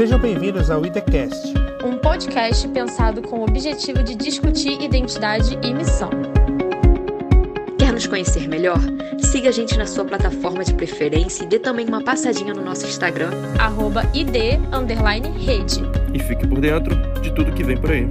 Sejam bem-vindos ao IDECast, um podcast pensado com o objetivo de discutir identidade e missão. Quer nos conhecer melhor? Siga a gente na sua plataforma de preferência e dê também uma passadinha no nosso Instagram, arroba id, rede. E fique por dentro de tudo que vem por aí.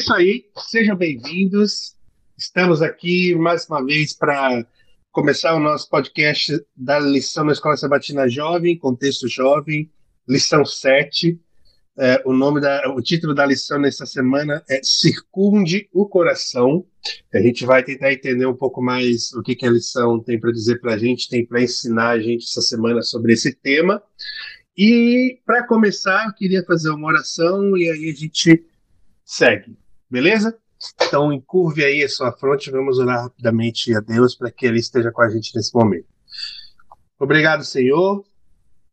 Isso aí, sejam bem-vindos. Estamos aqui mais uma vez para começar o nosso podcast da lição na Escola Sabatina Jovem, Contexto Jovem, lição 7. É, o nome da, o título da lição nessa semana é Circunde o Coração. A gente vai tentar entender um pouco mais o que, que a lição tem para dizer para a gente, tem para ensinar a gente essa semana sobre esse tema. E para começar, eu queria fazer uma oração e aí a gente segue. Beleza? Então, encurve aí a sua fronte vamos orar rapidamente a Deus para que Ele esteja com a gente nesse momento. Obrigado, Senhor.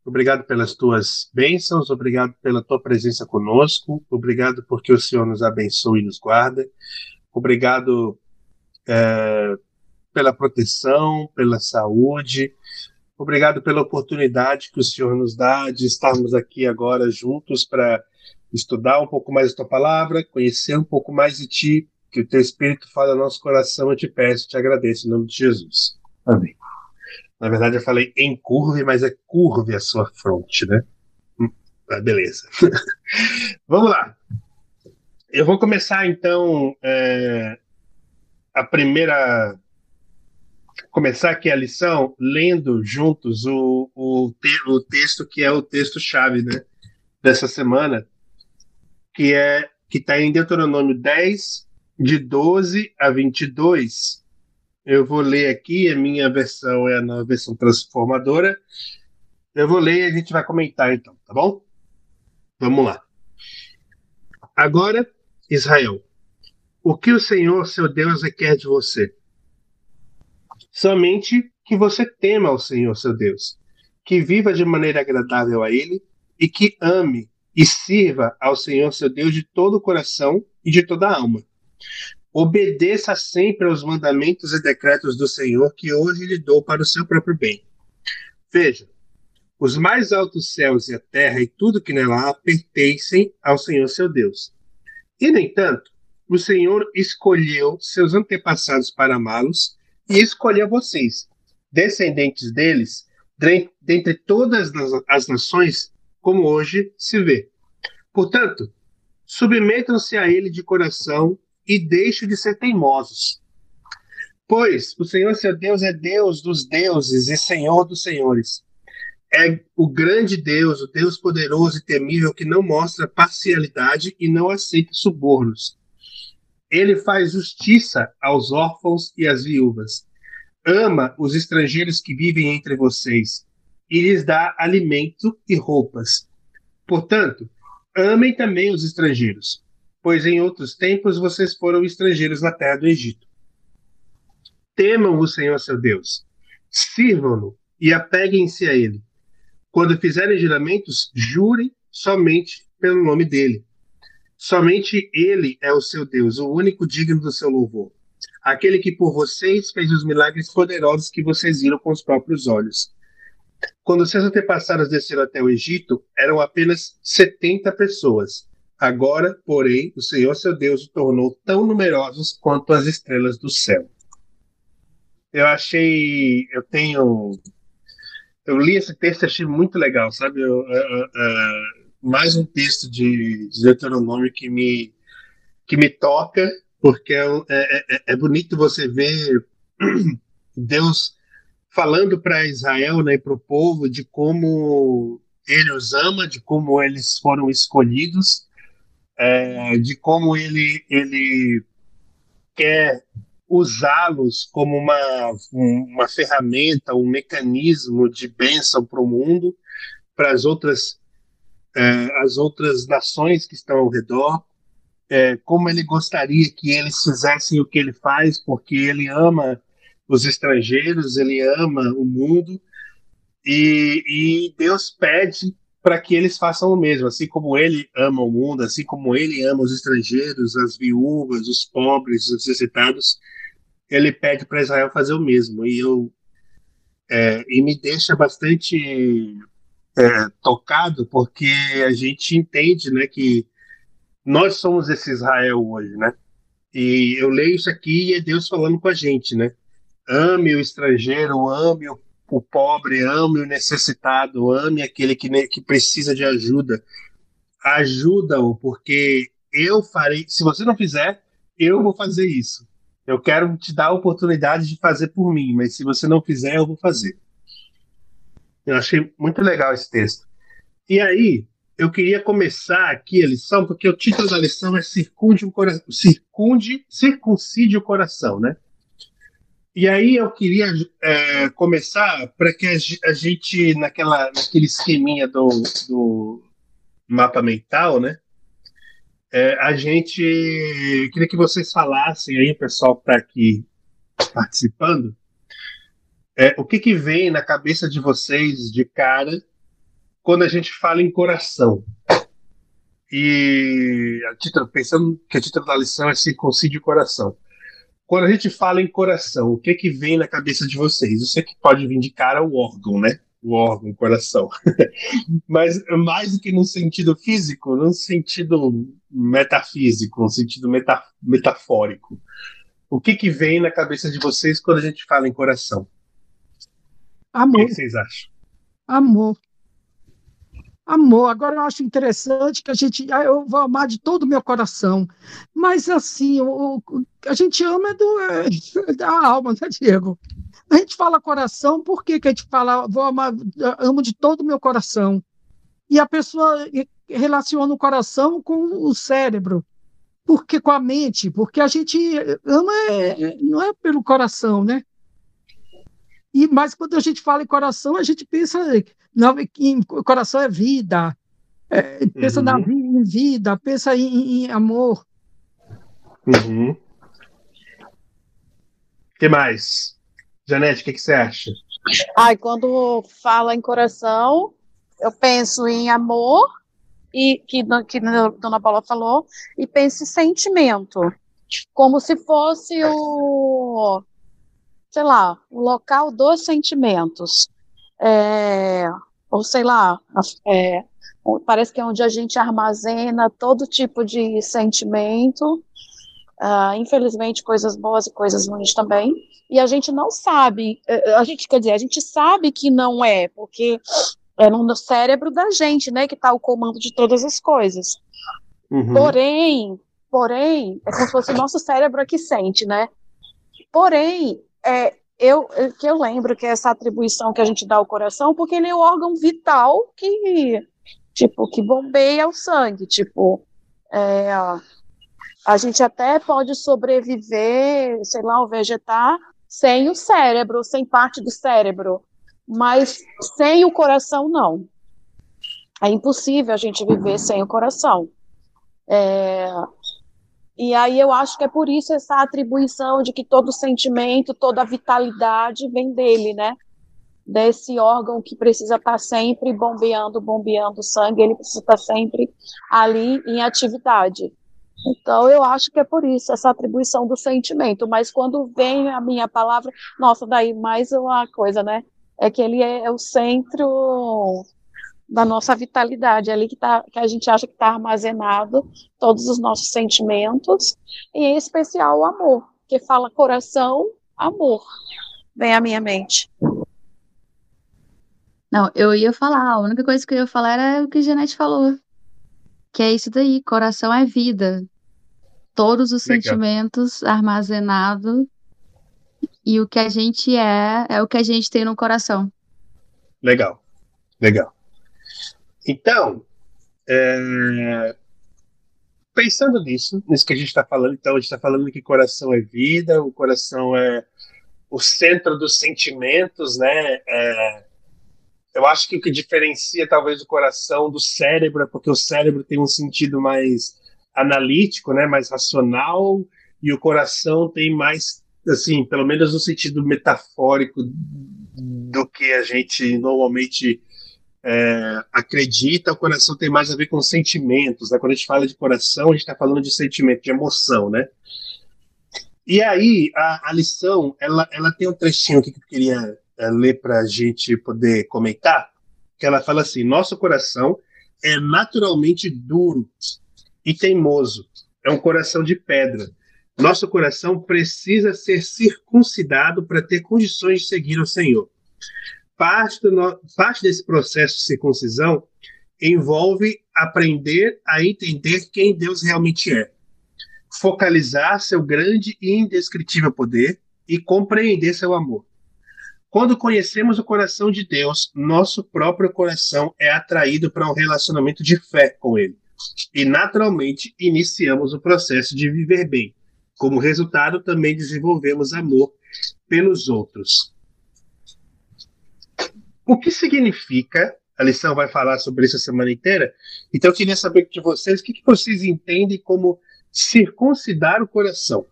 Obrigado pelas tuas bênçãos, obrigado pela tua presença conosco, obrigado porque o Senhor nos abençoa e nos guarda, obrigado é, pela proteção, pela saúde, obrigado pela oportunidade que o Senhor nos dá de estarmos aqui agora juntos para estudar um pouco mais a tua palavra, conhecer um pouco mais de ti, que o teu Espírito fale ao nosso coração, eu te peço, te agradeço, em nome de Jesus. Amém. Na verdade, eu falei em curve, mas é curve a sua fronte, né? Hum, ah, beleza. Vamos lá. Eu vou começar, então, é, a primeira. Começar aqui a lição lendo juntos o, o, te, o texto que é o texto-chave né, dessa semana, que é que está em Deuteronômio 10, de 12 a 22. Eu vou ler aqui, a minha versão é a nova versão transformadora. Eu vou ler e a gente vai comentar então, tá bom? Vamos lá. Agora, Israel, o que o Senhor, seu Deus, requer de você? Somente que você tema ao Senhor, seu Deus, que viva de maneira agradável a Ele e que ame e sirva ao Senhor seu Deus de todo o coração e de toda a alma. Obedeça sempre aos mandamentos e decretos do Senhor que hoje lhe dou para o seu próprio bem. Veja, os mais altos céus e a terra e tudo que nela há pertencem ao Senhor seu Deus. E, no entanto, o Senhor escolheu seus antepassados para amá-los e escolheu vocês, descendentes deles, dentre todas as nações, como hoje se vê. Portanto, submetam-se a ele de coração e deixem de ser teimosos. Pois o Senhor seu Deus é Deus dos deuses e Senhor dos senhores. É o grande Deus, o Deus poderoso e temível que não mostra parcialidade e não aceita subornos. Ele faz justiça aos órfãos e às viúvas. Ama os estrangeiros que vivem entre vocês e lhes dá alimento e roupas. Portanto, amem também os estrangeiros, pois em outros tempos vocês foram estrangeiros na terra do Egito. Temam o Senhor seu Deus, sirvam-no e apeguem-se a ele. Quando fizerem juramentos, jurem somente pelo nome dele. Somente ele é o seu Deus, o único digno do seu louvor. Aquele que por vocês fez os milagres poderosos que vocês viram com os próprios olhos quando seus antepassados desceram até o Egito, eram apenas 70 pessoas. Agora, porém, o Senhor seu Deus os tornou tão numerosos quanto as estrelas do céu. Eu achei. Eu tenho. Eu li esse texto e achei muito legal, sabe? Eu, uh, mais um texto de, de Deuteronômio que me, que me toca, porque é, é, é, é bonito você ver Deus falando para Israel né, e para o povo de como ele os ama, de como eles foram escolhidos, é, de como ele, ele quer usá-los como uma, uma ferramenta, um mecanismo de bênção para o mundo, para as outras, é, as outras nações que estão ao redor, é, como ele gostaria que eles fizessem o que ele faz, porque ele ama os estrangeiros, ele ama o mundo e, e Deus pede para que eles façam o mesmo, assim como ele ama o mundo, assim como ele ama os estrangeiros, as viúvas, os pobres, os necessitados, ele pede para Israel fazer o mesmo. E eu é, e me deixa bastante é, tocado porque a gente entende, né, que nós somos esse Israel hoje, né? E eu leio isso aqui e é Deus falando com a gente, né? Ame o estrangeiro, ame o, o pobre, ame o necessitado, ame aquele que, que precisa de ajuda. Ajuda-o, porque eu farei. Se você não fizer, eu vou fazer isso. Eu quero te dar a oportunidade de fazer por mim, mas se você não fizer, eu vou fazer. Eu achei muito legal esse texto. E aí, eu queria começar aqui a lição, porque o título da lição é Circunde o Coração, Circunde, Circuncide o Coração, né? E aí eu queria é, começar para que a, gente, naquela, naquele esqueminha do, do mapa mental, né? É, a gente queria que vocês falassem aí, pessoal que está aqui participando, é, o que, que vem na cabeça de vocês de cara quando a gente fala em coração. E título, pensando que a título da lição é circuncídio coração. Quando a gente fala em coração, o que que vem na cabeça de vocês? Eu sei que pode vir de cara o órgão, né? O órgão, o coração. Mas mais do que no sentido físico, no sentido metafísico, no sentido meta, metafórico. O que que vem na cabeça de vocês quando a gente fala em coração? Amor. O que vocês acham? Amor amor. Agora eu acho interessante que a gente, ah, eu vou amar de todo o meu coração. Mas assim, o, a gente ama é do, é, da alma, né, Diego? A gente fala coração, por que, que a gente fala, vou amar, amo de todo o meu coração? E a pessoa relaciona o coração com o cérebro. Porque com a mente, porque a gente ama é, não é pelo coração, né? E mas quando a gente fala em coração, a gente pensa não, em coração é vida, é, pensa uhum. na vida, em vida, pensa em, em amor. Uhum. que mais? Janete, o que, que você acha? Ai, quando fala em coração, eu penso em amor, e que, que a Dona Paula falou, e penso em sentimento. Como se fosse o, sei lá, o local dos sentimentos. É, ou sei lá, é, parece que é onde a gente armazena todo tipo de sentimento, uh, infelizmente coisas boas e coisas ruins também, e a gente não sabe, é, a gente quer dizer, a gente sabe que não é, porque é no cérebro da gente, né, que está o comando de todas as coisas. Uhum. Porém, porém, é como se fosse o nosso cérebro que sente, né? Porém, é, eu que eu lembro que é essa atribuição que a gente dá ao coração, porque ele é o órgão vital que tipo que bombeia o sangue, tipo é, a gente até pode sobreviver, sei lá, ou vegetar sem o cérebro, sem parte do cérebro, mas sem o coração não. É impossível a gente viver sem o coração. É, e aí eu acho que é por isso essa atribuição de que todo sentimento, toda vitalidade vem dele, né? Desse órgão que precisa estar sempre bombeando, bombeando sangue, ele precisa estar sempre ali em atividade. Então eu acho que é por isso essa atribuição do sentimento. Mas quando vem a minha palavra, nossa, daí mais uma coisa, né? É que ele é o centro da nossa vitalidade, é ali que, tá, que a gente acha que está armazenado todos os nossos sentimentos, e em especial o amor, que fala coração, amor, vem à minha mente. Não, eu ia falar, a única coisa que eu ia falar era o que a Janete falou, que é isso daí, coração é vida. Todos os Legal. sentimentos armazenados e o que a gente é, é o que a gente tem no coração. Legal, legal. Então, é, pensando nisso, nisso que a gente está falando, então a gente está falando que coração é vida, o coração é o centro dos sentimentos, né? É, eu acho que o que diferencia talvez o coração do cérebro é porque o cérebro tem um sentido mais analítico, né? Mais racional e o coração tem mais, assim, pelo menos no sentido metafórico do que a gente normalmente é, acredita, o coração tem mais a ver com sentimentos. Né? Quando a gente fala de coração, a gente está falando de sentimento, de emoção, né? E aí, a, a lição, ela, ela tem um trechinho aqui que eu queria é, ler para a gente poder comentar, que ela fala assim, nosso coração é naturalmente duro e teimoso, é um coração de pedra. Nosso coração precisa ser circuncidado para ter condições de seguir o Senhor. Parte, no, parte desse processo de circuncisão envolve aprender a entender quem Deus realmente é, focalizar seu grande e indescritível poder e compreender seu amor. Quando conhecemos o coração de Deus, nosso próprio coração é atraído para um relacionamento de fé com Ele. E naturalmente iniciamos o processo de viver bem. Como resultado, também desenvolvemos amor pelos outros. O que significa? A lição vai falar sobre isso a semana inteira. Então, eu queria saber de vocês o que, que vocês entendem como circuncidar o coração.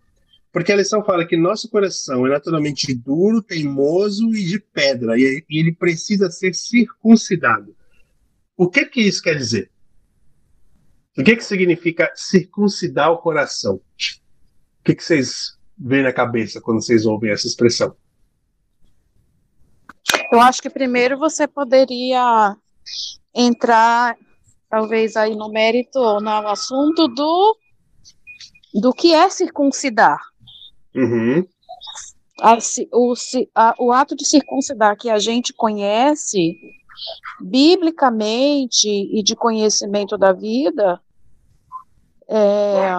Porque a lição fala que nosso coração é naturalmente duro, teimoso e de pedra, e ele precisa ser circuncidado. O que que isso quer dizer? O que que significa circuncidar o coração? O que que vocês veem na cabeça quando vocês ouvem essa expressão? Eu acho que primeiro você poderia entrar, talvez aí no mérito ou no assunto do do que é circuncidar. Uhum. A, o, a, o ato de circuncidar que a gente conhece biblicamente e de conhecimento da vida é,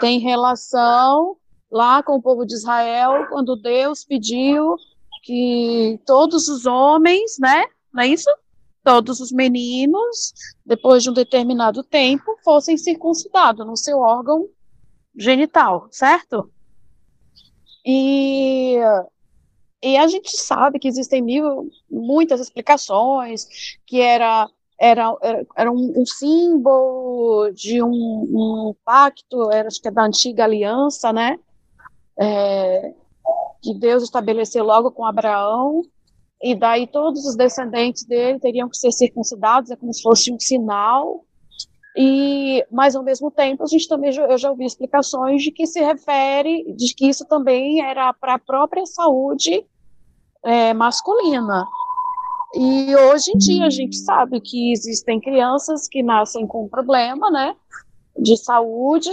tem relação lá com o povo de Israel quando Deus pediu que todos os homens, né, não é isso? Todos os meninos, depois de um determinado tempo, fossem circuncidados no seu órgão genital, certo? E, e a gente sabe que existem mil, muitas explicações, que era, era, era um, um símbolo de um, um, pacto, era, acho que é da antiga aliança, né? É, que Deus estabeleceu logo com Abraão, e daí todos os descendentes dele teriam que ser circuncidados, é como se fosse um sinal e, mas ao mesmo tempo, a gente também eu já ouvi explicações de que se refere, de que isso também era para a própria saúde é, masculina. E hoje em dia a gente sabe que existem crianças que nascem com problema, né, de saúde,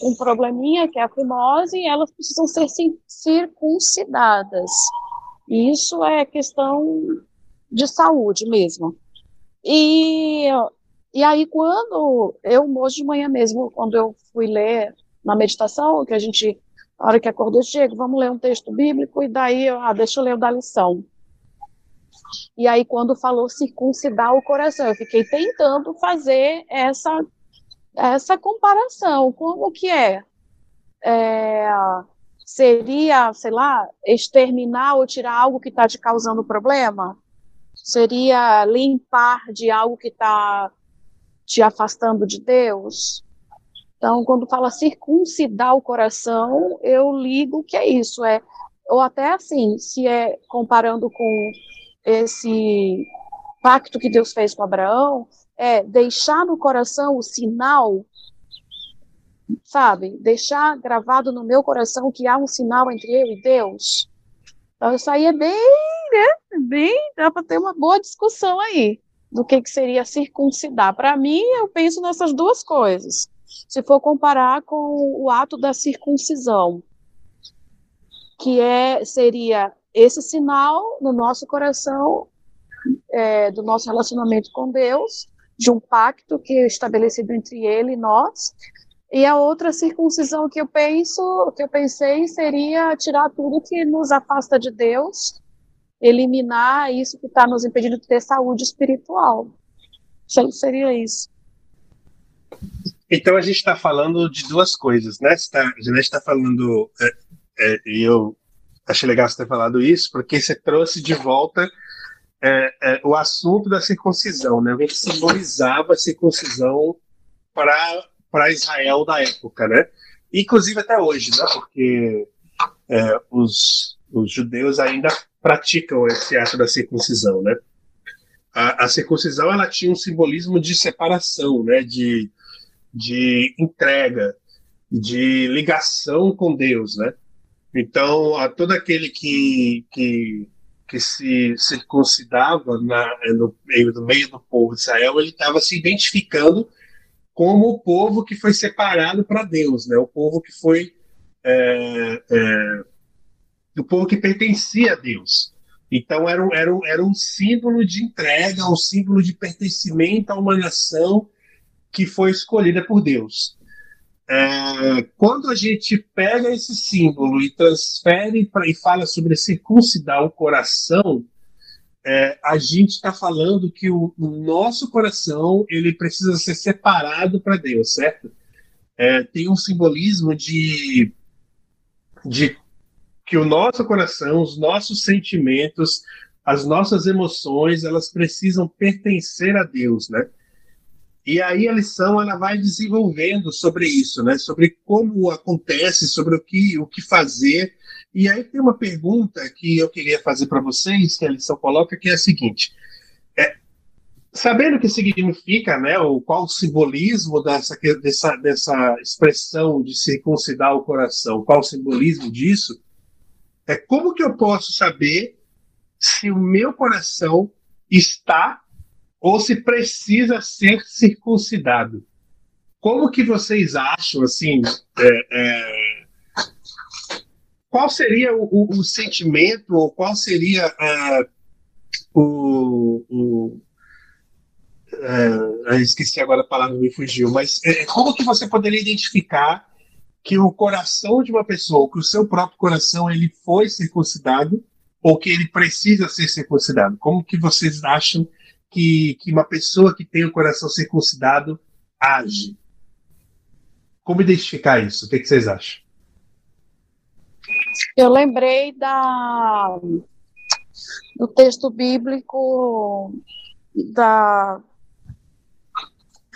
com probleminha que é a fimose, e elas precisam ser circuncidadas. Isso é questão de saúde mesmo. E e aí, quando eu, hoje de manhã mesmo, quando eu fui ler na meditação, que a gente, na hora que acordou, chega, vamos ler um texto bíblico, e daí, ah, deixa eu ler o da lição. E aí, quando falou circuncidar o coração, eu fiquei tentando fazer essa, essa comparação. Como que é? é seria, sei lá, exterminar ou tirar algo que está te causando problema? Seria limpar de algo que está te afastando de Deus. Então, quando fala circuncidar o coração, eu ligo que é isso, é ou até assim, se é comparando com esse pacto que Deus fez com Abraão, é deixar no coração o sinal, sabe? Deixar gravado no meu coração que há um sinal entre eu e Deus. Então, isso aí é bem, né? Bem, dá para ter uma boa discussão aí do que, que seria circuncidar. Para mim, eu penso nessas duas coisas. Se for comparar com o ato da circuncisão, que é seria esse sinal no nosso coração é, do nosso relacionamento com Deus, de um pacto que é estabelecido entre Ele e nós. E a outra circuncisão que eu penso, que eu pensei, seria tirar tudo que nos afasta de Deus eliminar isso que está nos impedindo de ter saúde espiritual. Seria isso. Então a gente está falando de duas coisas, né? Tá, a gente está falando, é, é, e eu achei legal você ter falado isso, porque você trouxe de volta é, é o assunto da circuncisão, né? A gente simbolizava a circuncisão para Israel da época, né? Inclusive até hoje, né? Porque é, os, os judeus ainda praticam esse ato da circuncisão, né? a, a, circuncisão ela tinha um simbolismo de separação, né, de, de entrega, de ligação com Deus, né? Então, a todo aquele que, que, que se circuncidava na, no, no meio do povo de Israel, ele estava se identificando como o povo que foi separado para Deus, né? O povo que foi é, é, o povo que pertencia a Deus. Então era um, era, um, era um símbolo de entrega, um símbolo de pertencimento a uma nação que foi escolhida por Deus. É, quando a gente pega esse símbolo e transfere e fala sobre circuncidar o coração, é, a gente está falando que o, o, nosso coração ele precisa ser separado para Deus, certo? É, tem um simbolismo de, de que o nosso coração, os nossos sentimentos, as nossas emoções, elas precisam pertencer a Deus, né? E aí a lição ela vai desenvolvendo sobre isso, né? Sobre como acontece, sobre o que o que fazer. E aí tem uma pergunta que eu queria fazer para vocês, que a lição coloca, que é a seguinte: é, sabendo o que significa, né? O qual o simbolismo dessa dessa dessa expressão de circuncidar o coração, qual o simbolismo disso? É como que eu posso saber se o meu coração está ou se precisa ser circuncidado. Como que vocês acham, assim, é, é, qual seria o, o, o, sentimento, ou qual seria é, o, o é, esqueci agora a palavra, me fugiu, mas é, como que você poderia identificar que o coração de uma pessoa, que o seu próprio coração, ele foi circuncidado ou que ele precisa ser circuncidado? Como que vocês acham que, que uma pessoa que tem o coração circuncidado age. Como identificar isso? O que, que vocês acham? Eu lembrei da do texto bíblico da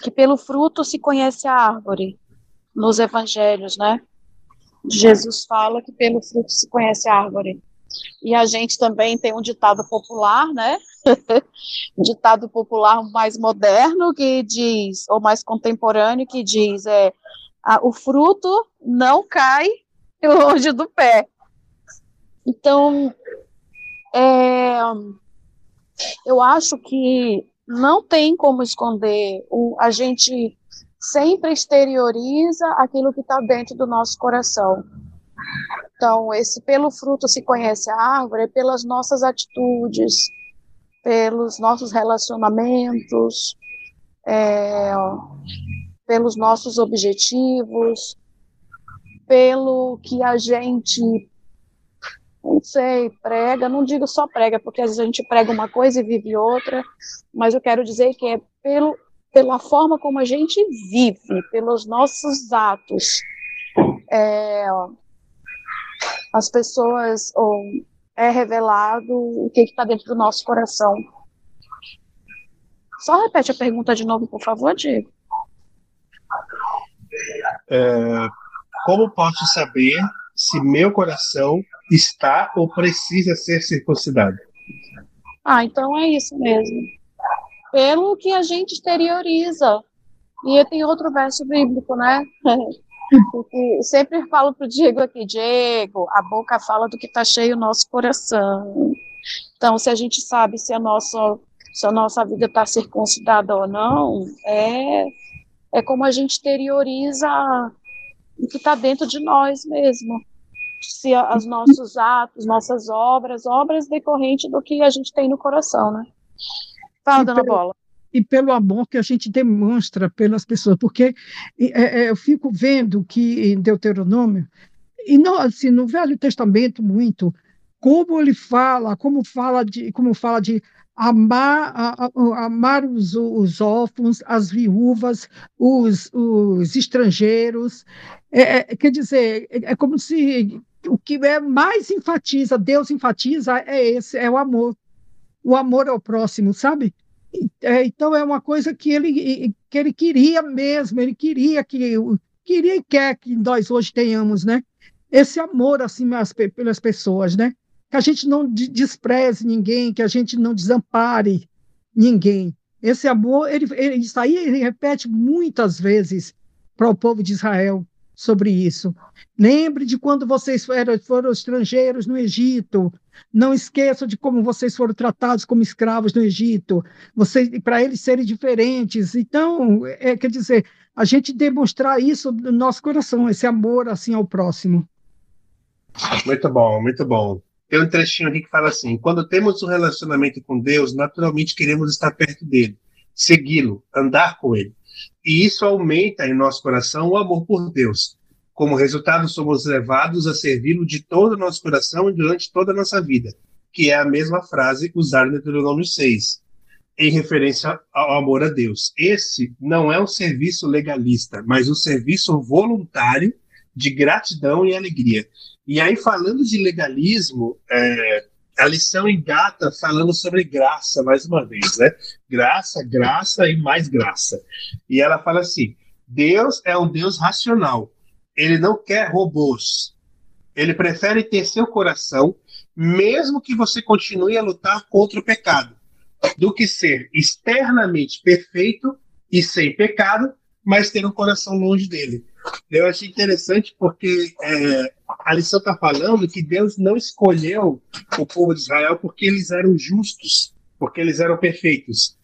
que pelo fruto se conhece a árvore nos evangelhos, né? Jesus fala que pelo fruto se conhece a árvore. E a gente também tem um ditado popular, né? ditado popular mais moderno que diz, ou mais contemporâneo, que diz é o fruto não cai longe do pé. Então, é, eu acho que não tem como esconder. O, a gente sempre exterioriza aquilo que está dentro do nosso coração. Então, esse pelo fruto se conhece a árvore, é pelas nossas atitudes, pelos nossos relacionamentos, é, pelos nossos objetivos, pelo que a gente, não sei, prega, não digo só prega, porque às vezes a gente prega uma coisa e vive outra, mas eu quero dizer que é pelo, pela forma como a gente vive, pelos nossos atos. É, as pessoas ou é revelado o que está dentro do nosso coração. Só repete a pergunta de novo, por favor, Diego. É, como posso saber se meu coração está ou precisa ser circuncidado? Ah, então é isso mesmo. Pelo que a gente exterioriza. E tem outro verso bíblico, né? Porque sempre falo para o Diego aqui, Diego, a boca fala do que está cheio o nosso coração. Então, se a gente sabe se a nossa, se a nossa vida está circuncidada ou não, é, é como a gente exterioriza o que está dentro de nós mesmo. Se os nossos atos, nossas obras, obras decorrentes do que a gente tem no coração, né? Fala, dona Bola e pelo amor que a gente demonstra pelas pessoas, porque é, é, eu fico vendo que em Deuteronômio, e não, assim, no Velho Testamento muito, como ele fala, como fala de, como fala de amar, a, a, amar os, os órfãos, as viúvas, os, os estrangeiros, é, é, quer dizer, é, é como se o que é mais enfatiza, Deus enfatiza é esse, é o amor, o amor ao próximo, sabe? É, então é uma coisa que ele, que ele queria mesmo, ele queria que queria e quer que nós hoje tenhamos, né? Esse amor assim pelas pessoas, né? Que a gente não despreze ninguém, que a gente não desampare, ninguém. Esse amor, ele, ele, isso aí ele repete muitas vezes para o povo de Israel sobre isso. Lembre de quando vocês foram, foram estrangeiros no Egito. Não esqueçam de como vocês foram tratados como escravos no Egito. Para eles serem diferentes. Então, é, quer dizer, a gente demonstrar isso no nosso coração, esse amor assim ao próximo. Muito bom, muito bom. Tem um trechinho aqui que fala assim: quando temos um relacionamento com Deus, naturalmente queremos estar perto dele, segui-lo, andar com ele. E isso aumenta em nosso coração o amor por Deus. Como resultado, somos levados a servi-lo de todo o nosso coração e durante toda a nossa vida, que é a mesma frase usada no Deuteronômio 6, em referência ao amor a Deus. Esse não é um serviço legalista, mas um serviço voluntário de gratidão e alegria. E aí, falando de legalismo, é, a lição engata falando sobre graça, mais uma vez, né? Graça, graça e mais graça. E ela fala assim: Deus é um Deus racional. Ele não quer robôs. Ele prefere ter seu coração, mesmo que você continue a lutar contra o pecado, do que ser externamente perfeito e sem pecado, mas ter um coração longe dele. Eu achei interessante porque é, a lição está falando que Deus não escolheu o povo de Israel porque eles eram justos, porque eles eram perfeitos.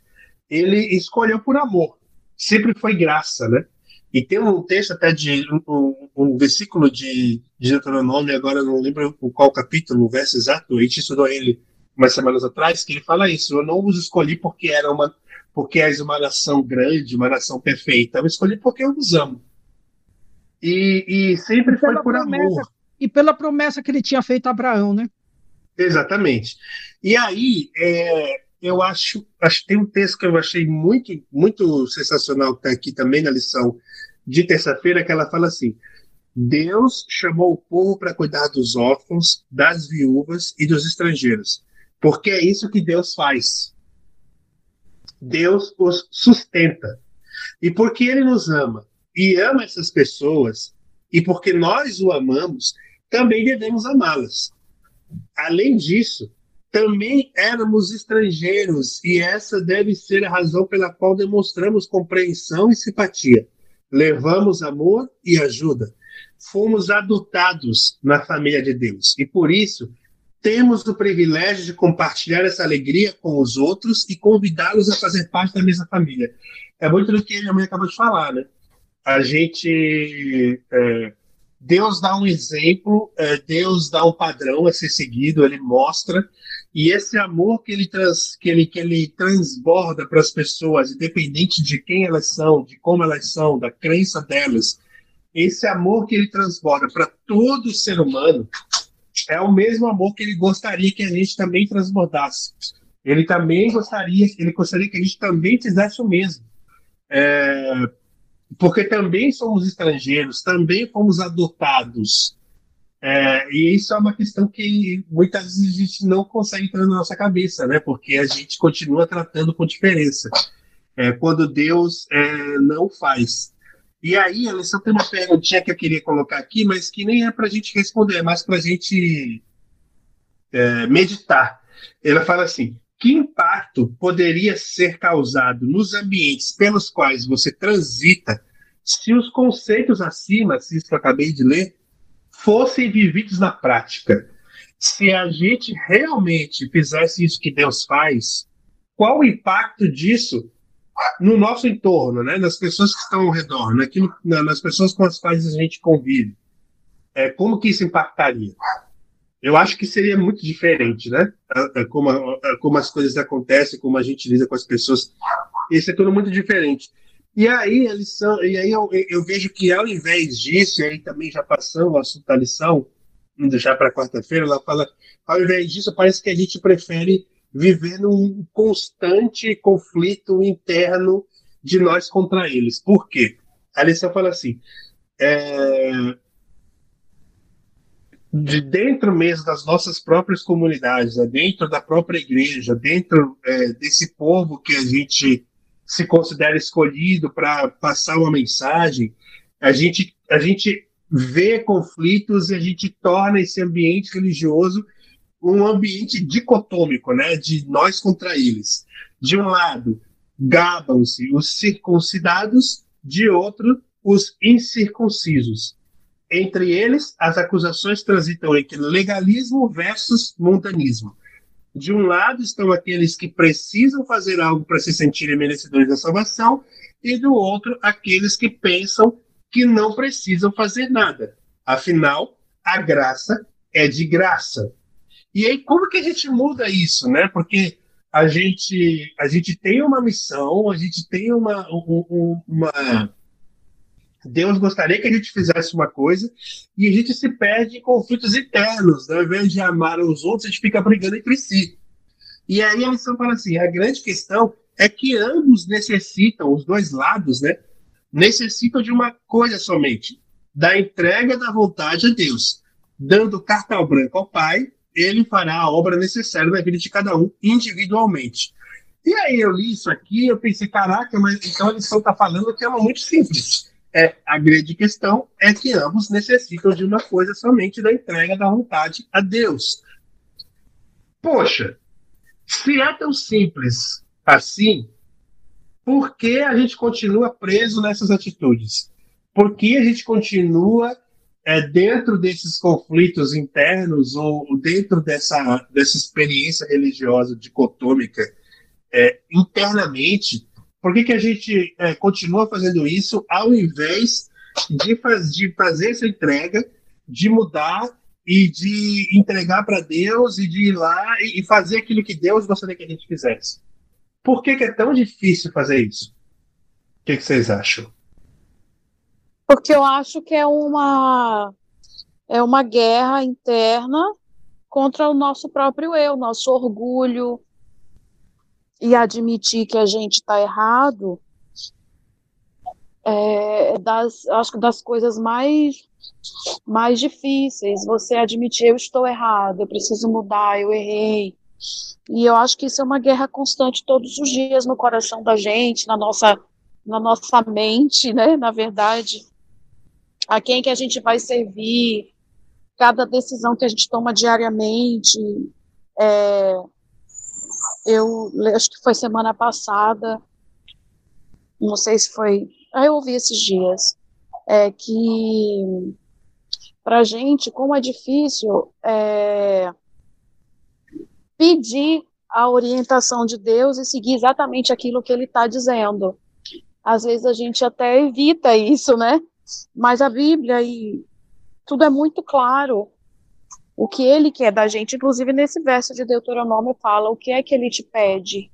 Ele escolheu por amor. Sempre foi graça, né? E tem um texto até de um, um versículo de, de Deuteronômio, agora não lembro qual capítulo, o verso exato, a gente estudou ele umas semanas atrás, que ele fala isso: Eu não vos escolhi porque era uma porque és uma nação grande, uma nação perfeita. Eu escolhi porque eu vos amo. E, e sempre e foi por promessa, amor. E pela promessa que ele tinha feito a Abraão, né? Exatamente. E aí, é, eu acho, acho tem um texto que eu achei muito, muito sensacional, que está aqui também na lição de terça-feira, que ela fala assim: Deus chamou o povo para cuidar dos órfãos, das viúvas e dos estrangeiros, porque é isso que Deus faz. Deus os sustenta. E porque Ele nos ama e ama essas pessoas, e porque nós o amamos, também devemos amá-las. Além disso, também éramos estrangeiros, e essa deve ser a razão pela qual demonstramos compreensão e simpatia. Levamos amor e ajuda. Fomos adotados na família de Deus, e por isso temos o privilégio de compartilhar essa alegria com os outros e convidá-los a fazer parte da mesma família. É muito do que a minha mãe acabou de falar, né? A gente é, Deus dá um exemplo, é, Deus dá um padrão a ser seguido, ele mostra, e esse amor que ele, trans, que ele, que ele transborda para as pessoas, independente de quem elas são, de como elas são, da crença delas, esse amor que ele transborda para todo ser humano é o mesmo amor que ele gostaria que a gente também transbordasse. Ele também gostaria, ele gostaria que a gente também fizesse o mesmo. É, porque também somos estrangeiros, também fomos adotados. É, e isso é uma questão que muitas vezes a gente não consegue entrar na nossa cabeça, né? Porque a gente continua tratando com diferença. É, quando Deus é, não faz. E aí, a lição tem uma perguntinha que eu queria colocar aqui, mas que nem é para a gente responder, é mais para a gente é, meditar. Ela fala assim: que impacto poderia ser causado nos ambientes pelos quais você transita se os conceitos acima, se isso que eu acabei de ler, fossem vividos na prática? Se a gente realmente fizesse isso que Deus faz, qual o impacto disso no nosso entorno, né? nas pessoas que estão ao redor, naquilo, nas pessoas com as quais a gente convive? É, como que isso impactaria? Eu acho que seria muito diferente, né? Como, como as coisas acontecem, como a gente lida com as pessoas. Isso é tudo muito diferente. E aí, a lição, e aí eu, eu vejo que ao invés disso, e aí também já passando o assunto da lição, vamos deixar para quarta-feira, ela fala, ao invés disso, parece que a gente prefere viver num constante conflito interno de nós contra eles. Por quê? A lição fala assim, é, de dentro mesmo das nossas próprias comunidades, né? dentro da própria igreja, dentro é, desse povo que a gente se considera escolhido para passar uma mensagem, a gente, a gente vê conflitos e a gente torna esse ambiente religioso um ambiente dicotômico, né, de nós contra eles. De um lado, gabam-se os circuncidados, de outro, os incircuncisos. Entre eles, as acusações transitam entre legalismo versus montanismo. De um lado estão aqueles que precisam fazer algo para se sentirem merecedores da salvação, e do outro, aqueles que pensam que não precisam fazer nada. Afinal, a graça é de graça. E aí, como que a gente muda isso, né? Porque a gente, a gente tem uma missão, a gente tem uma, uma. Deus gostaria que a gente fizesse uma coisa e a gente se perde em conflitos internos. Né? Ao invés de amar os outros, a gente fica brigando entre si. E aí a missão fala assim: a grande questão é que ambos necessitam, os dois lados, né? Necessitam de uma coisa somente: da entrega da vontade a Deus. Dando cartão branco ao Pai ele fará a obra necessária na vida de cada um individualmente. E aí eu li isso aqui, eu pensei, caraca, mas então a lição está falando que é muito simples. É, a grande questão é que ambos necessitam de uma coisa somente da entrega da vontade a Deus. Poxa, se é tão simples assim, por que a gente continua preso nessas atitudes? Por que a gente continua é, dentro desses conflitos internos ou dentro dessa, dessa experiência religiosa dicotômica é, internamente, por que, que a gente é, continua fazendo isso ao invés de, faz, de fazer essa entrega, de mudar e de entregar para Deus e de ir lá e, e, fazer aquilo que Deus gostaria que a gente fizesse? Por que, que é tão difícil fazer isso? O que, que vocês acham? porque eu acho que é uma é uma guerra interna contra o nosso próprio eu, nosso orgulho e admitir que a gente está errado é das acho que das coisas mais mais difíceis. Você admitir eu estou errado, eu preciso mudar, eu errei. E eu acho que isso é uma guerra constante todos os dias no coração da gente, na nossa na nossa mente, né? Na verdade, a quem que a gente vai servir, cada decisão que a gente toma diariamente. É, eu acho que foi semana passada, não sei se foi, ah, eu ouvi esses dias, é que para gente, como é difícil é, pedir a orientação de Deus e seguir exatamente aquilo que Ele está dizendo. Às vezes a gente até evita isso, né? Mas a Bíblia e tudo é muito claro. O que ele quer da gente, inclusive nesse verso de Deuteronômio fala o que é que ele te pede.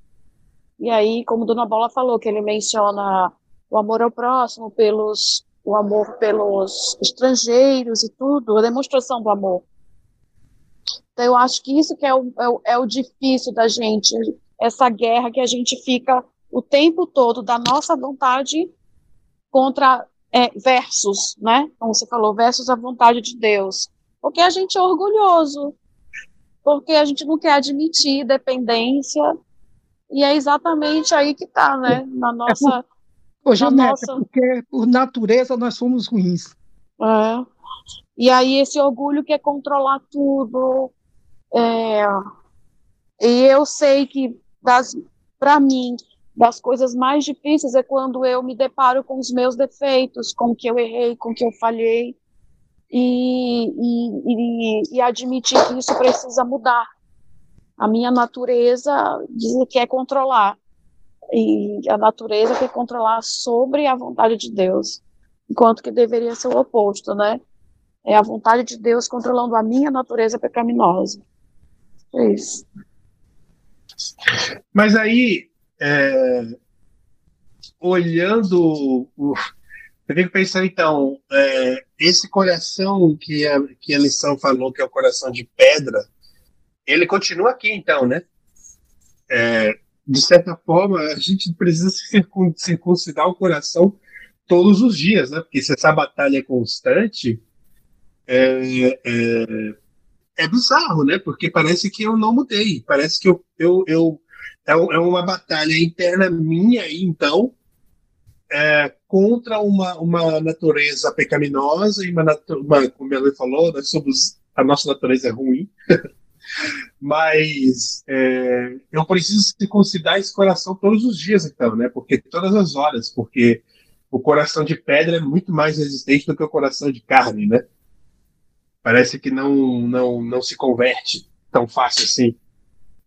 E aí, como Dona Bola falou, que ele menciona o amor ao próximo, pelos o amor pelos estrangeiros e tudo, a demonstração do amor. Então, eu acho que isso que é o, é o, é o difícil da gente, essa guerra que a gente fica o tempo todo da nossa vontade contra é, versus, né? Como você falou, versus a vontade de Deus. Porque a gente é orgulhoso, porque a gente não quer admitir dependência, e é exatamente aí que está, né? Na nossa. É por, na nossa... porque por natureza nós somos ruins. É. E aí esse orgulho quer controlar tudo. É... E eu sei que, para mim, das coisas mais difíceis é quando eu me deparo com os meus defeitos, com o que eu errei, com o que eu falhei, e, e, e, e admitir que isso precisa mudar. A minha natureza diz que quer controlar, e a natureza quer controlar sobre a vontade de Deus, enquanto que deveria ser o oposto, né? É a vontade de Deus controlando a minha natureza pecaminosa. É isso. Mas aí, é, olhando. Eu fico pensando, então, é, esse coração que a, que a lição falou que é o coração de pedra, ele continua aqui, então, né? É, de certa forma, a gente precisa circuncidar o coração todos os dias, né? Porque se essa batalha é constante, é, é, é bizarro, né? Porque parece que eu não mudei, parece que eu, eu, eu é, é uma batalha interna minha, então, é, contra uma, uma natureza pecaminosa e uma, uma como ela falou, nós somos, a nossa natureza é ruim. Mas é, eu preciso circuncidar esse coração todos os dias, então, né? Porque todas as horas, porque o coração de pedra é muito mais resistente do que o coração de carne, né? Parece que não, não, não se converte tão fácil assim.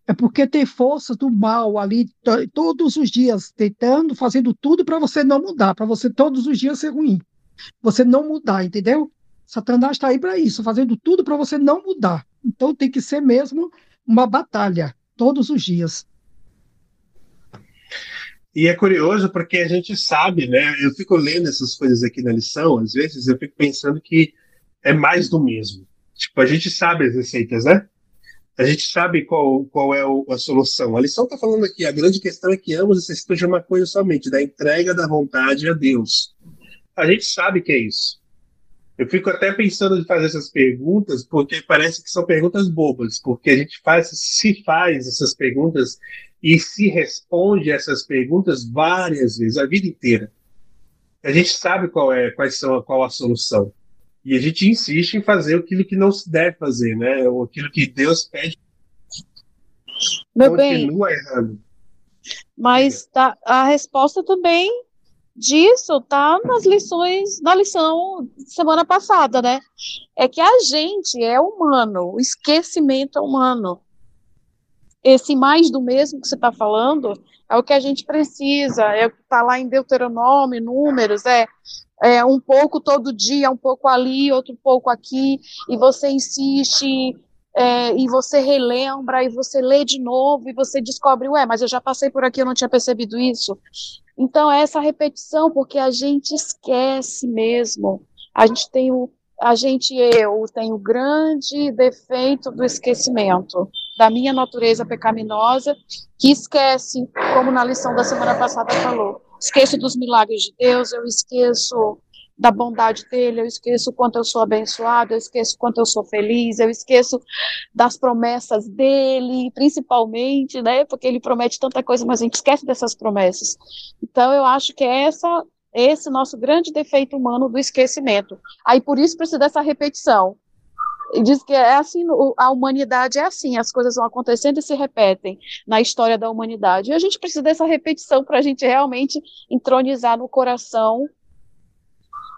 É porque tem força do mal ali todos os dias, tentando, fazendo tudo para você não mudar, para você todos os dias ser ruim. Você não mudar, entendeu? Satanás está aí para isso, fazendo tudo para você não mudar. Então tem que ser mesmo uma batalha, todos os dias. E é curioso porque a gente sabe, né? Eu fico lendo essas coisas aqui na lição, às vezes eu fico pensando que é mais do mesmo. Tipo, a gente sabe as receitas, né? A gente sabe qual, qual é o, a solução. A lição está falando aqui, a grande questão é que ambos necessitam de uma coisa somente, da entrega da vontade a Deus. A gente sabe que é isso. Eu fico até pensando de fazer essas perguntas, porque parece que são perguntas bobas, porque a gente faz, se faz essas perguntas e se responde essas perguntas várias vezes, a vida inteira. A gente sabe qual é, quais são, qual a solução. E a gente insiste em fazer aquilo que não se deve fazer, né? Ou aquilo que Deus pede. Meu Continua bem, errando. Mas tá, a resposta também disso tá nas lições, na lição semana passada, né? É que a gente é humano, o esquecimento é humano. Esse mais do mesmo que você está falando é o que a gente precisa, é o que está lá em Deuteronômio, números, é, é um pouco todo dia, um pouco ali, outro pouco aqui, e você insiste, é, e você relembra, e você lê de novo, e você descobre, ué, mas eu já passei por aqui, eu não tinha percebido isso. Então, é essa repetição, porque a gente esquece mesmo. A gente tem o, a gente, eu, tenho o grande defeito do esquecimento, da minha natureza pecaminosa, que esquece, como na lição da semana passada falou, esqueço dos milagres de Deus, eu esqueço da bondade dele, eu esqueço quanto eu sou abençoado, eu esqueço quanto eu sou feliz, eu esqueço das promessas dele, principalmente, né? Porque ele promete tanta coisa, mas a gente esquece dessas promessas. Então eu acho que é essa esse nosso grande defeito humano do esquecimento. Aí por isso precisa dessa repetição. E diz que é assim, a humanidade é assim, as coisas vão acontecendo e se repetem na história da humanidade. E a gente precisa dessa repetição para a gente realmente entronizar no coração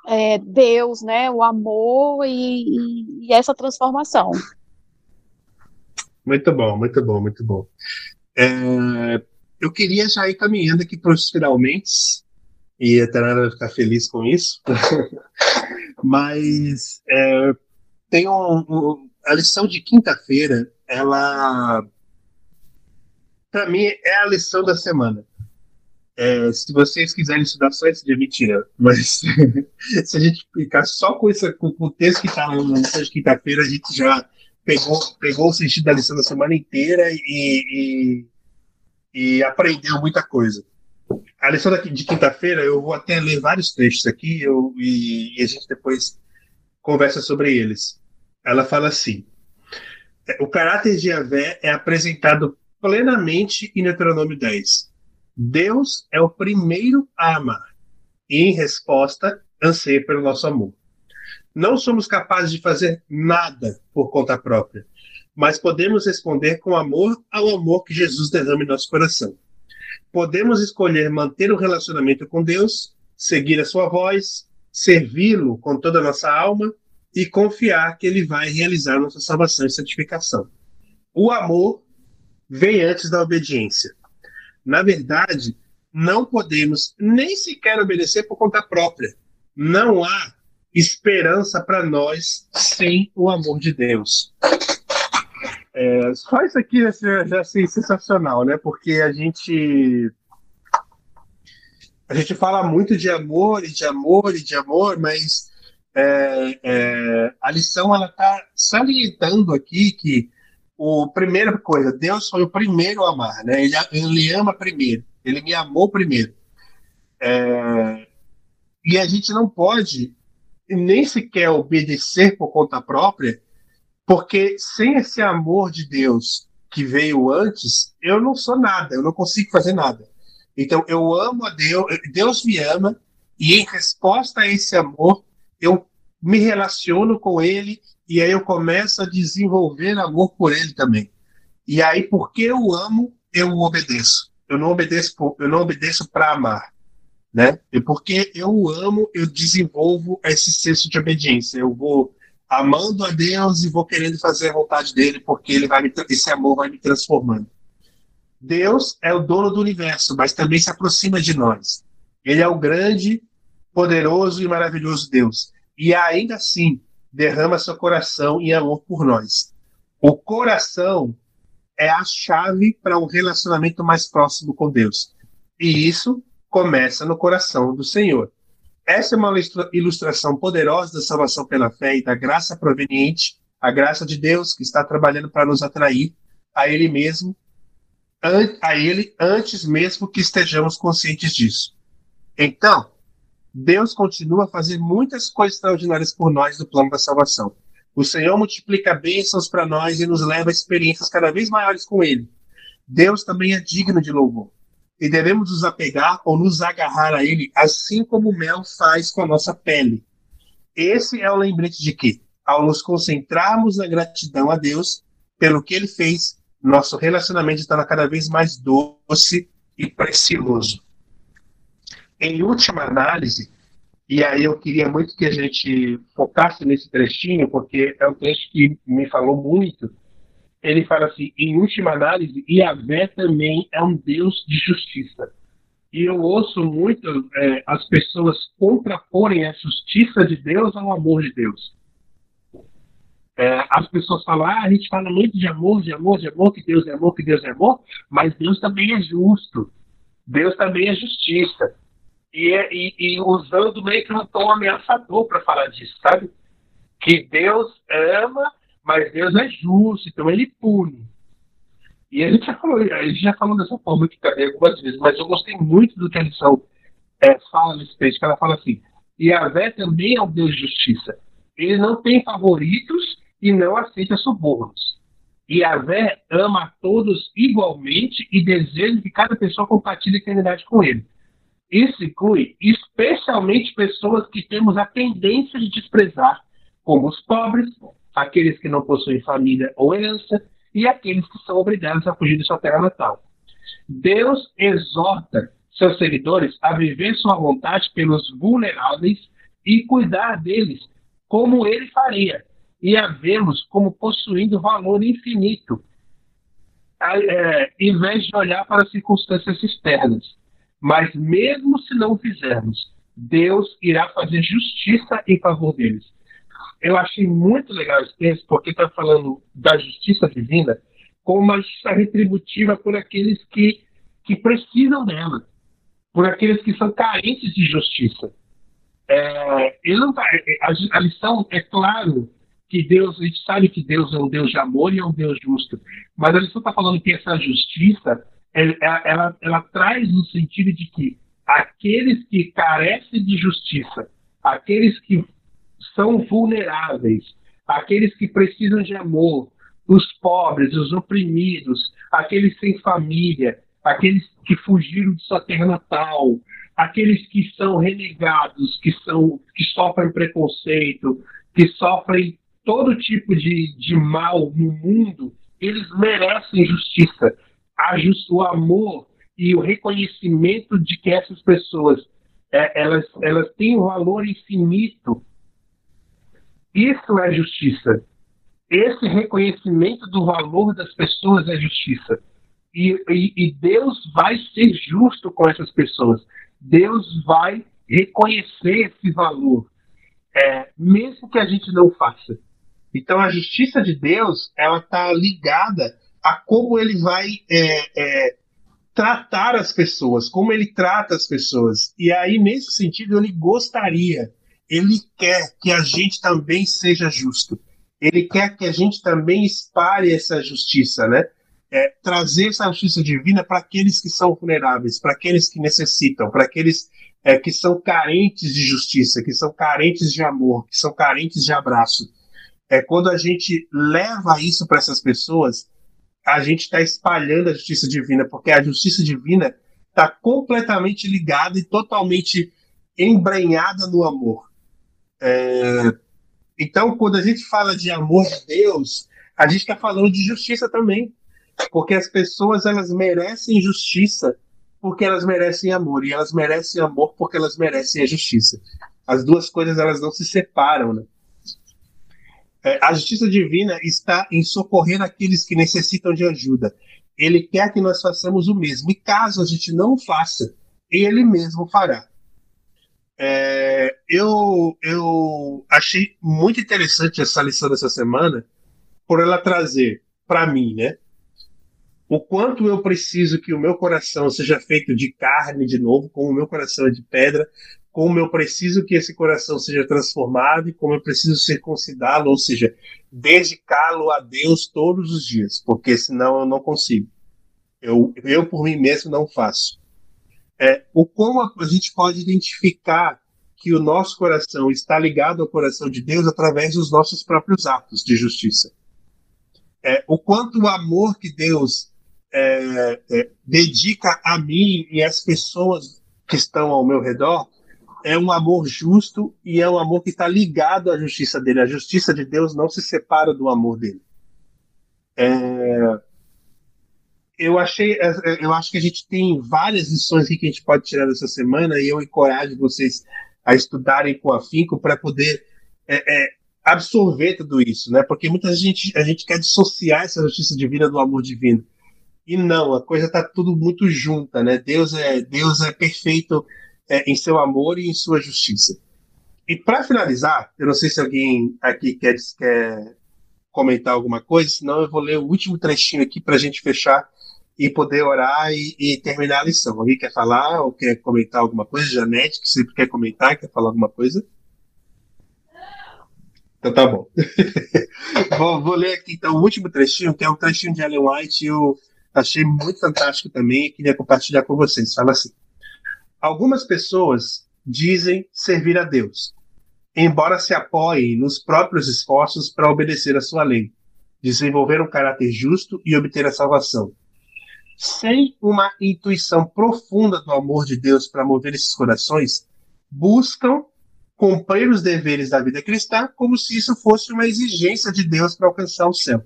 é, Deus, né, o amor e, e, essa transformação. Muito bom, muito bom, muito bom. É, eu queria já ir caminhando aqui para os finalmente, e a Tanara vai ficar feliz com isso, mas é, tem um, um, a lição de quinta-feira, ela, para mim, é a lição da semana. É, se vocês quiserem estudar só esse dia, mentira. Mas se a gente ficar só com, esse, com o texto que está na lição de quinta-feira, a gente já pegou, pegou o sentido da lição da semana inteira e, e, e aprendeu muita coisa. A lição de quinta-feira, eu vou até ler vários trechos aqui eu, e, e a gente depois conversa sobre eles. Ela fala assim: o caráter de Yahvé é apresentado plenamente em Deuteronômio 10 Deus é o primeiro a amar e, em resposta, anseia pelo nosso amor. Não somos capazes de fazer nada por conta própria, mas podemos responder com amor ao amor que Jesus derrama em nosso coração. Podemos escolher manter o relacionamento com Deus, seguir a sua voz, servi-lo com toda a nossa alma e confiar que ele vai realizar nossa salvação e santificação. O amor vem antes da obediência. Na verdade, não podemos nem sequer obedecer por conta própria. Não há esperança para nós sem o amor de Deus. É, só isso aqui já, já assim, sensacional, né? Porque a gente a gente fala muito de amor e de amor e de amor, mas é, é, a lição ela está salientando aqui que o primeira coisa, Deus foi o primeiro a amar, né? Ele, ele ama primeiro, ele me amou primeiro. É, e a gente não pode nem sequer obedecer por conta própria, porque sem esse amor de Deus que veio antes, eu não sou nada, eu não consigo fazer nada. Então eu amo a Deus, Deus me ama, e em resposta a esse amor, eu me relaciono com Ele e aí eu começo a desenvolver amor por ele também. E aí, porque eu amo, eu obedeço. Eu não obedeço, eu não obedeço para amar, né? E porque eu amo, eu desenvolvo esse senso de obediência. Eu vou amando a Deus e vou querendo fazer a vontade dele, porque ele vai me, esse amor vai me transformando. Deus é o dono do universo, mas também se aproxima de nós. Ele é o grande, poderoso e maravilhoso Deus. E ainda assim, derrama seu coração em amor por nós. O coração é a chave para um relacionamento mais próximo com Deus. E isso começa no coração do Senhor. Essa é uma ilustração poderosa da salvação pela fé e da graça proveniente, a graça de Deus que está trabalhando para nos atrair a Ele mesmo, a Ele antes mesmo que estejamos conscientes disso. Então, Deus continua a fazer muitas coisas extraordinárias por nós no plano da salvação. O Senhor multiplica bênçãos para nós e nos leva a experiências cada vez maiores com Ele. Deus também é digno de louvor. E devemos nos apegar ou nos agarrar a Ele, assim como o mel faz com a nossa pele. Esse é o lembrete de que, ao nos concentrarmos na gratidão a Deus pelo que Ele fez, nosso relacionamento estará cada vez mais doce e precioso. Em última análise, e aí eu queria muito que a gente focasse nesse trechinho, porque é um trecho que me falou muito. Ele fala assim: em última análise, Yahvé também é um Deus de justiça. E eu ouço muito é, as pessoas contraporem a justiça de Deus ao amor de Deus. É, as pessoas falam, ah, a gente fala muito de amor, de amor, de amor, que Deus é amor, que Deus é amor, mas Deus também é justo. Deus também é justiça e, e, e usando meio que um tom ameaçador para falar disso, sabe? Que Deus ama, mas Deus é justo, então ele pune. E a gente já falou, a gente já falou dessa forma aqui também algumas vezes, mas eu gostei muito do que a lição é, fala nesse texto, que ela fala assim, e Yahvé também é um Deus de justiça. Ele não tem favoritos e não aceita subornos. E Yahvé ama a todos igualmente e deseja que cada pessoa compartilhe a eternidade com ele. Isso inclui especialmente pessoas que temos a tendência de desprezar, como os pobres, aqueles que não possuem família ou herança e aqueles que são obrigados a fugir de sua terra natal. Deus exorta seus seguidores a viver sua vontade pelos vulneráveis e cuidar deles como ele faria, e a vê-los como possuindo valor infinito, é, em vez de olhar para as circunstâncias externas. Mas mesmo se não fizermos, Deus irá fazer justiça em favor deles. Eu achei muito legal esse texto, porque está falando da justiça divina como uma justiça retributiva por aqueles que, que precisam dela, por aqueles que são carentes de justiça. É, ele não tá, a, a lição é claro que Deus, a gente sabe que Deus é um Deus de amor e é um Deus justo, mas a lição está falando que essa justiça ela, ela, ela traz no sentido de que aqueles que carecem de justiça, aqueles que são vulneráveis, aqueles que precisam de amor, os pobres, os oprimidos, aqueles sem família, aqueles que fugiram de sua terra natal, aqueles que são renegados, que são que sofrem preconceito, que sofrem todo tipo de, de mal no mundo, eles merecem justiça o amor e o reconhecimento de que essas pessoas é, elas, elas têm um valor infinito. Isso é justiça. Esse reconhecimento do valor das pessoas é justiça. E, e, e Deus vai ser justo com essas pessoas. Deus vai reconhecer esse valor, é, mesmo que a gente não faça. Então a justiça de Deus ela está ligada a como ele vai é, é, tratar as pessoas, como ele trata as pessoas. E aí, nesse sentido, ele gostaria, ele quer que a gente também seja justo. Ele quer que a gente também espalhe essa justiça, né? É, trazer essa justiça divina para aqueles que são vulneráveis, para aqueles que necessitam, para aqueles é, que são carentes de justiça, que são carentes de amor, que são carentes de abraço. É quando a gente leva isso para essas pessoas, a gente está espalhando a justiça divina, porque a justiça divina está completamente ligada e totalmente embrenhada no amor. É, Então, quando a gente fala de amor de Deus, a gente está falando de justiça também. Porque as pessoas elas merecem justiça porque elas merecem amor. E elas merecem amor porque elas merecem a justiça. As duas coisas elas não se separam. Né? É, a justiça divina está em socorrer aqueles que necessitam de ajuda. Ele quer que nós façamos o mesmo. E caso a gente não faça, ele mesmo fará. É, eu, eu achei muito interessante essa lição dessa semana por ela trazer para mim, né? O quanto eu preciso que o meu coração seja feito de carne de novo, como o meu coração é de pedra, como eu preciso que esse coração seja transformado e como eu preciso circuncidá-lo, ou seja, dedicá-lo a Deus todos os dias, porque senão eu não consigo. Eu, eu por mim mesmo não faço é, o como a gente pode identificar que o nosso coração está ligado ao coração de Deus através dos nossos próprios atos de justiça. É, o quanto o amor que Deus é, é, dedica a mim e às pessoas que estão ao meu redor é um amor justo e é um amor que está ligado à justiça dele. A justiça de Deus não se separa do amor dele. É, eu achei, é, é, eu acho que a gente tem várias lições que a gente pode tirar dessa semana e eu encorajo vocês a estudarem com afinco para poder é, é, absorver tudo isso, né? Porque muita gente a gente quer dissociar essa justiça divina do amor divino e não, a coisa está tudo muito junta, né? Deus é Deus é perfeito é, em seu amor e em sua justiça. E para finalizar, eu não sei se alguém aqui quer, quer comentar alguma coisa, senão eu vou ler o último trechinho aqui para a gente fechar e poder orar e, e, terminar a lição. Alguém quer falar ou quer comentar alguma coisa? Janete, que sempre quer comentar, quer falar alguma coisa? Então tá bom. vou, vou, ler aqui então o último trechinho, que é um trechinho de Ellen White, eu achei muito fantástico também e queria compartilhar com vocês. Fala assim: Algumas pessoas dizem servir a Deus, embora se apoiem nos próprios esforços para obedecer a sua lei, desenvolver um caráter justo e obter a salvação sem uma intuição profunda do amor de Deus para mover esses corações, buscam cumprir os deveres da vida cristã como se isso fosse uma exigência de Deus para alcançar o céu.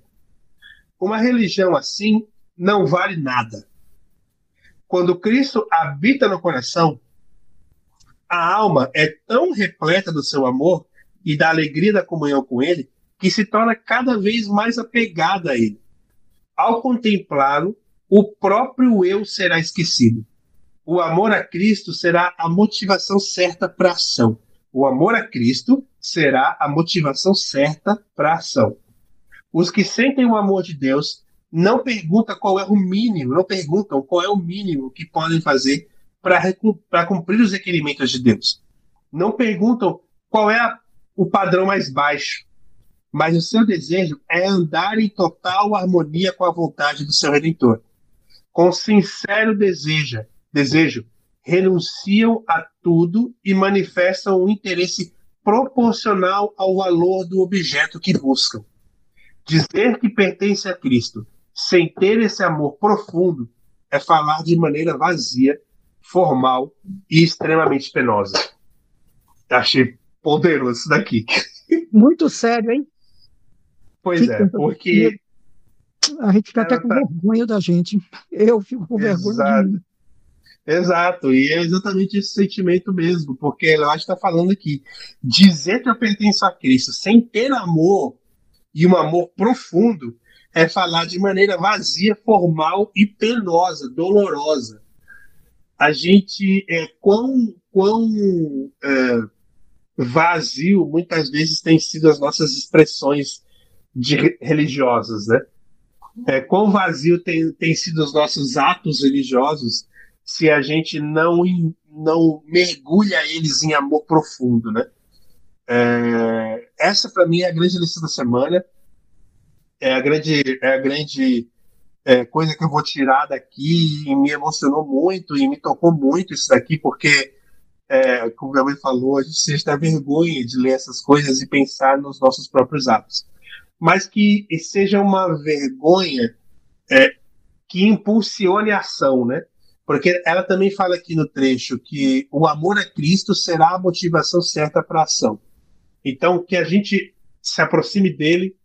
Uma religião assim não vale nada. Quando Cristo habita no coração, a alma é tão repleta do seu amor e da alegria da comunhão com Ele que se torna cada vez mais apegada a Ele. Ao contemplá-lo, o próprio eu será esquecido. O amor a Cristo será a motivação certa para a ação. O amor a Cristo será a motivação certa para a ação. Os que sentem o amor de Deus não perguntam qual é o mínimo, não perguntam qual é o mínimo que podem fazer para cumprir os requerimentos de Deus. Não perguntam qual é a, o padrão mais baixo, mas o seu desejo é andar em total harmonia com a vontade do seu Redentor com sincero desejo, desejo, renunciam a tudo e manifestam um interesse proporcional ao valor do objeto que buscam. Dizer que pertence a Cristo sem ter esse amor profundo é falar de maneira vazia, formal e extremamente penosa. Achei poderoso isso daqui. Muito sério, hein? Pois é, porque a gente fica até com tá... vergonha da gente. Eu fico com vergonha. Exato, e é exatamente esse sentimento mesmo, porque ela está falando aqui, dizer que eu pertenço a Cristo sem ter amor e um amor profundo é falar de maneira vazia, formal e penosa, dolorosa. A gente é quão, quão é, vazio muitas vezes tem sido as nossas expressões de, religiosas, né? é, quão vazio tem, tem sido os nossos atos religiosos se a gente não, não mergulha eles em amor profundo, né? É, essa para mim é a grande lição da semana, é a grande, é a grande é, coisa que eu vou tirar daqui e me emocionou muito e me tocou muito isso daqui, porque, é, como o Gabriel falou, a gente sente vergonha de ler essas coisas e pensar nos nossos próprios atos mas que seja uma vergonha é, que impulsione a ação, né? Porque ela também fala aqui no trecho que o amor a Cristo será a motivação certa para a ação. Então, que a gente se aproxime dele,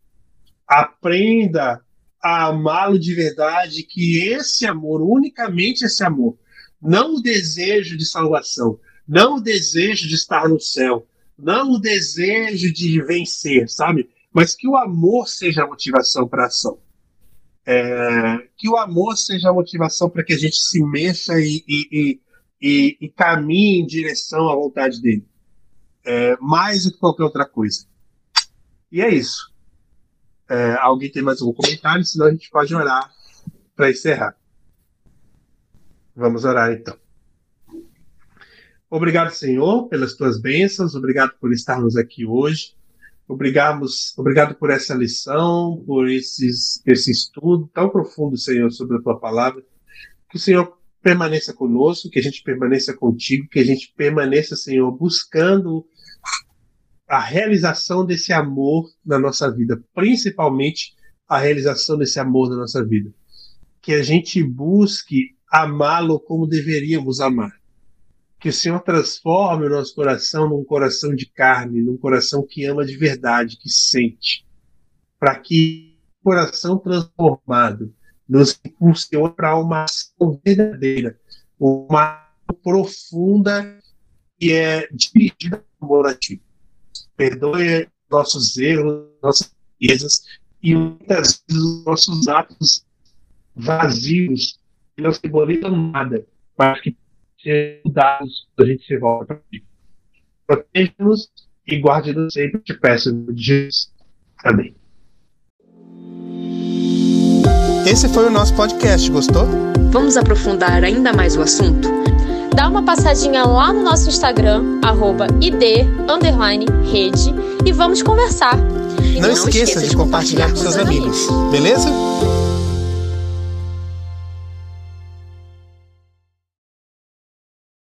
aprenda a amá-lo de verdade, que esse amor, unicamente esse amor, não o desejo de salvação, não o desejo de estar no céu, não o desejo de vencer, sabe? Mas que o amor seja a motivação para a ação. É, que o amor seja a motivação para que a gente se mexa e, e, e, e, caminhe em direção à vontade dele. É, mais do que qualquer outra coisa. E é isso. É, alguém tem mais algum comentário? Senão a gente pode orar para encerrar. Vamos orar então. Obrigado, Senhor, pelas tuas bênçãos, obrigado por estarmos aqui hoje. Obrigado, obrigado por essa lição, por esses, esse estudo tão profundo, Senhor, sobre a tua palavra. Que o Senhor permaneça conosco, que a gente permaneça contigo, que a gente permaneça, Senhor, buscando a realização desse amor na nossa vida, principalmente a realização desse amor na nossa vida. Que a gente busque amá-lo como deveríamos amar. Que o Senhor transforme o nosso coração num coração de carne, num coração que ama de verdade, que sente. Para que o coração transformado nos impulsione para uma ação verdadeira, uma profunda que é dirigida ao amor a ti perdoe nossos erros, nossas riquezas e muitas vezes os nossos atos vazios que não simbolizam nada, mas que sejam dados quando a gente se volta para ti. Proteja-nos e guarde-nos sempre, te peço, de Jesus. Amém. Esse foi o nosso podcast, gostou? Vamos aprofundar ainda mais o assunto? Dá uma passadinha lá no nosso Instagram, id_rede, e vamos conversar. E não, não esqueça, esqueça de compartilhar com seus amigos, amigos. beleza?